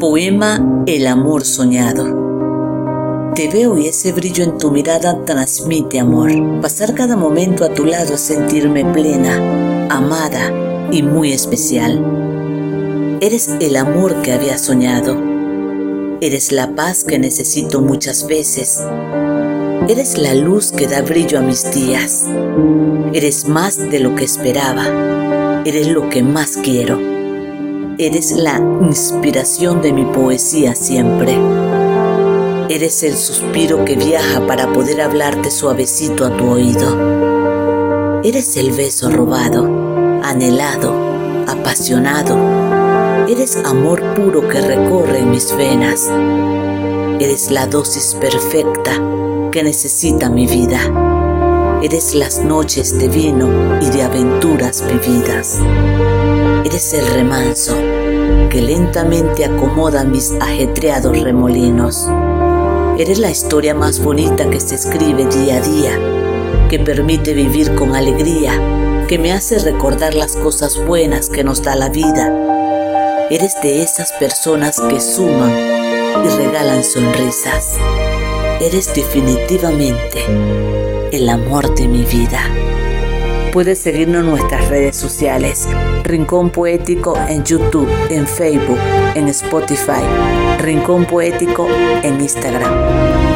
Tema El amor soñado. Te veo y ese brillo en tu mirada transmite amor. Pasar cada momento a tu lado es sentirme plena, amada y muy especial. Eres el amor que había soñado. Eres la paz que necesito muchas veces. Eres la luz que da brillo a mis días. Eres más de lo que esperaba. Eres lo que más quiero. Eres la inspiración de mi poesía siempre. Eres el suspiro que viaja para poder hablarte suavecito a tu oído. Eres el beso robado, anhelado, apasionado. Eres amor puro que recorre mis venas. Eres la dosis perfecta que necesita mi vida. Eres las noches de vino y de aventuras vividas. Eres el remanso que lentamente acomoda mis ajetreados remolinos. Eres la historia más bonita que se escribe día a día, que permite vivir con alegría, que me hace recordar las cosas buenas que nos da la vida. Eres de esas personas que suman y regalan sonrisas. Eres definitivamente el amor de mi vida. Puedes seguirnos en nuestras redes sociales. Rincón Poético en YouTube, en Facebook, en Spotify. Rincón Poético en Instagram.